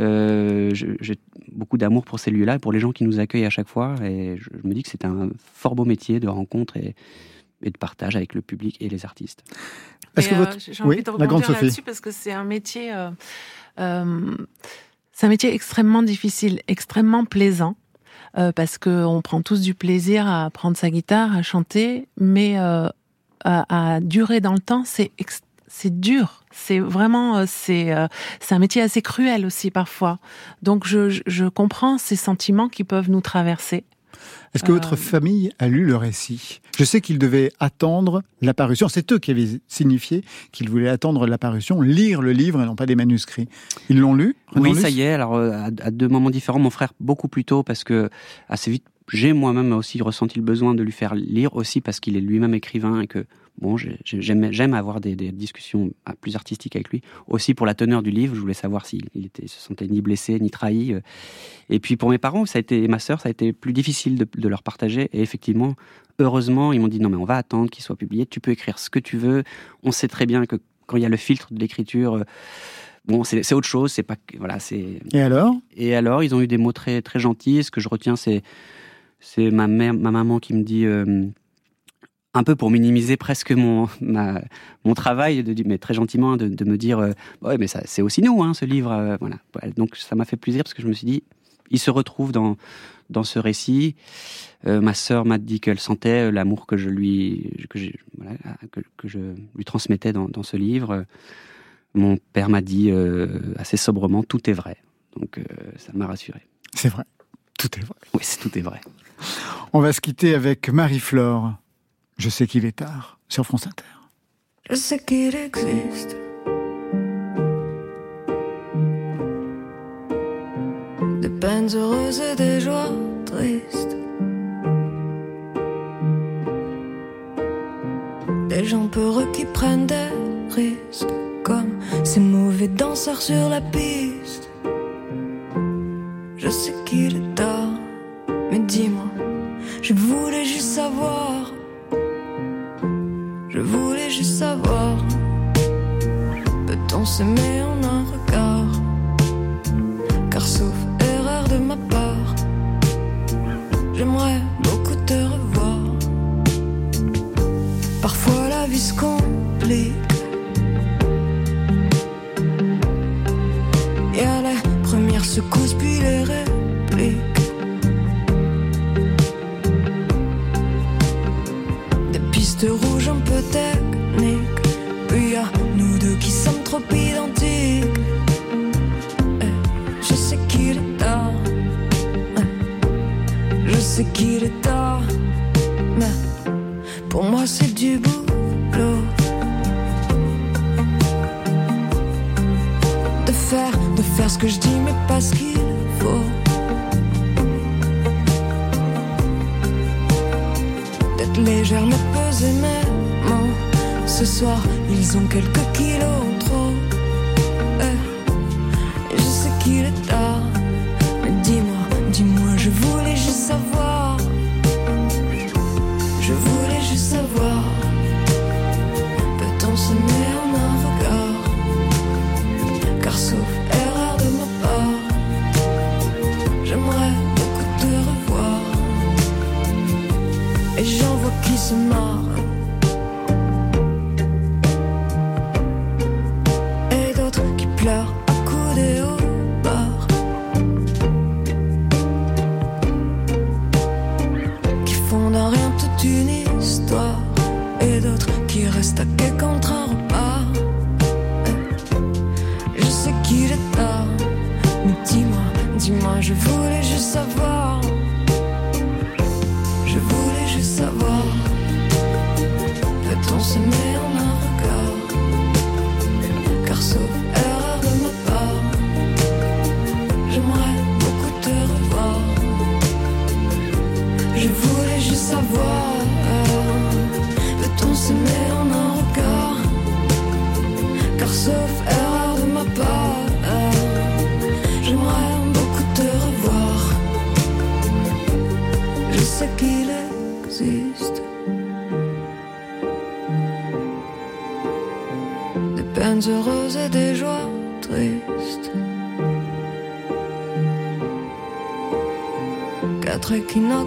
C: euh, J'ai beaucoup d'amour pour ces lieux-là, et pour les gens qui nous accueillent à chaque fois, et je, je me dis que c'est un fort beau métier de rencontre et, et de partage avec le public et les artistes.
B: Est-ce que
D: euh,
B: votre...
D: J'ai
B: Oui,
D: envie de
B: la grande
D: rebondir
B: Sophie.
D: là-dessus parce que c'est un métier, euh, euh, c'est un métier extrêmement difficile, extrêmement plaisant. Euh, parce que on prend tous du plaisir à prendre sa guitare, à chanter, mais euh, à, durer dans le temps, c'est c'est dur. C'est vraiment euh, c'est euh, c'est un métier assez cruel aussi parfois. Donc je, je comprends ces sentiments qui peuvent nous traverser.
B: Est-ce que votre
D: Euh,
B: famille a lu le récit? Je sais qu'ils devaient attendre l'apparition. C'est eux qui avaient signifié qu'ils voulaient attendre l'apparition, lire le livre et non pas des manuscrits. Ils l'ont lu
C: Oui, ça y est. Alors, euh, à, à deux moments différents, mon frère beaucoup plus tôt parce que assez vite, j'ai moi-même aussi ressenti le besoin de lui faire lire aussi parce qu'il est lui-même écrivain et que bon, j'ai- j'ai- j'aime avoir des, des discussions plus artistiques avec lui. Aussi pour la teneur du livre, je voulais savoir s'il il était, se sentait ni blessé ni trahi. euh. Et puis pour mes parents, ça a été et ma sœur, ça a été plus difficile de, de leur partager. Et effectivement, heureusement, ils m'ont dit non mais on va attendre qu'il soit publié. Tu peux écrire ce que tu veux. On sait très bien que quand il y a le filtre de l'écriture. euh, Bon, c'est autre chose, c'est pas voilà, c'est
B: Et alors?
C: Et alors, ils ont eu des mots très très gentils. Ce que je retiens, c'est c'est ma mère, ma maman qui me dit euh, un peu pour minimiser presque mon ma, mon travail, de, mais très gentiment de, de me dire euh, ouais, mais ça c'est aussi nous, hein, ce livre. euh, voilà. Donc ça m'a fait plaisir parce que je me suis dit il se retrouve dans dans ce récit. Euh, ma sœur m'a dit qu'elle sentait l'amour que je lui que, voilà, que, que je lui transmettais dans, dans ce livre. Mon père m'a dit euh, assez sobrement tout est vrai. Donc euh, ça m'a rassuré.
B: C'est vrai. Tout est vrai.
C: Oui, tout est vrai.
B: On va se quitter avec Marie-Flore. Je sais qu'il est tard sur France Inter.
K: Je sais qu'il existe des peines heureuses et des joies tristes. Des gens peureux qui prennent des risques, comme ces mauvais danseurs sur la piste.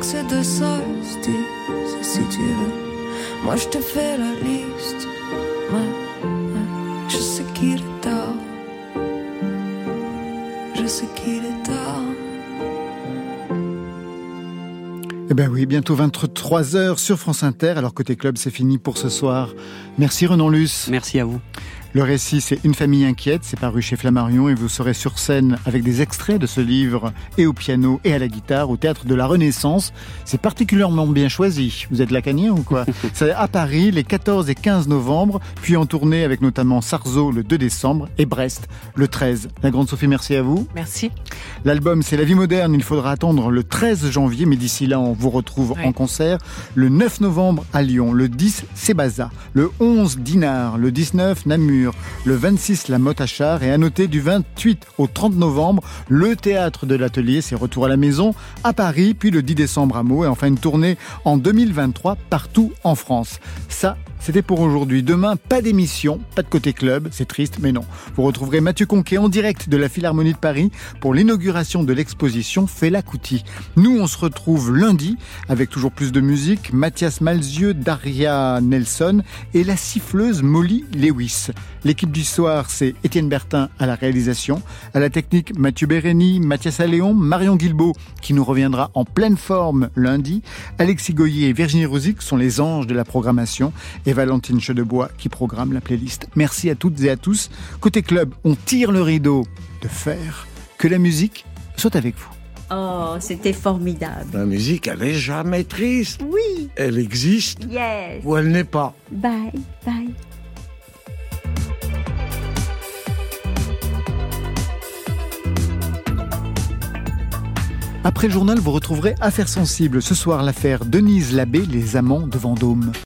K: Équinoxes et deux solstices, si tu veux. Moi je te fais la liste. Je sais qu'il est tard. Je sais qu'il est tard.
B: Eh ben oui, bientôt 23h sur France Inter. Alors côté club, c'est fini pour ce soir. Merci Renan Luce.
C: Merci à vous.
B: Le récit, c'est Une famille inquiète, c'est paru chez Flammarion et vous serez sur scène avec des extraits de ce livre et au piano et à la guitare au Théâtre de la Renaissance. C'est particulièrement bien choisi. Vous êtes lacanien ou quoi [LAUGHS] C'est à Paris les 14 et 15 novembre, puis en tournée avec notamment Sarzeau le 2 décembre et Brest le 13. La Grande Sophie, merci à vous.
D: Merci.
B: L'album C'est la vie moderne, il faudra attendre le 13 janvier, mais d'ici là on vous retrouve
D: Oui.
B: en concert le 9 novembre à Lyon, le 10 Sébaza, le 11 Dinard, le 19 Namur, le 26 La Motte et à noter du 28 au 30 novembre le théâtre de l'atelier, c'est retour à la maison à Paris, puis le 10 décembre à Meaux et enfin une tournée en 2023 partout en France. Ça, c'était pour aujourd'hui. Demain, pas d'émission, pas de côté club, c'est triste, mais non. Vous retrouverez Mathieu Conquet en direct de la Philharmonie de Paris pour l'inauguration de l'exposition Fela Kuti. Nous, on se retrouve lundi avec toujours plus de musique, Mathias Malzieux, Daria Nelson et la siffleuse Molly Lewis. L'équipe du soir, c'est Étienne Bertin à la réalisation, à la technique Mathieu Bérény, Mathias Alléon, Marion Guilbault qui nous reviendra en pleine forme lundi, Alexis Goyer et Virginie Rosic sont les anges de la programmation et Valentine Chedebois qui programme la playlist. Merci à toutes et à tous. Côté club, on tire le rideau de fer. Que la musique soit avec vous.
L: Oh, c'était formidable.
M: La musique, elle est jamais triste.
L: Oui,
M: Elle existe
L: yes.
M: ou elle n'est pas.
L: Bye, bye.
B: Après le journal, vous retrouverez Affaires sensibles. Ce soir, l'affaire Denise Labbé, les amants de Vendôme.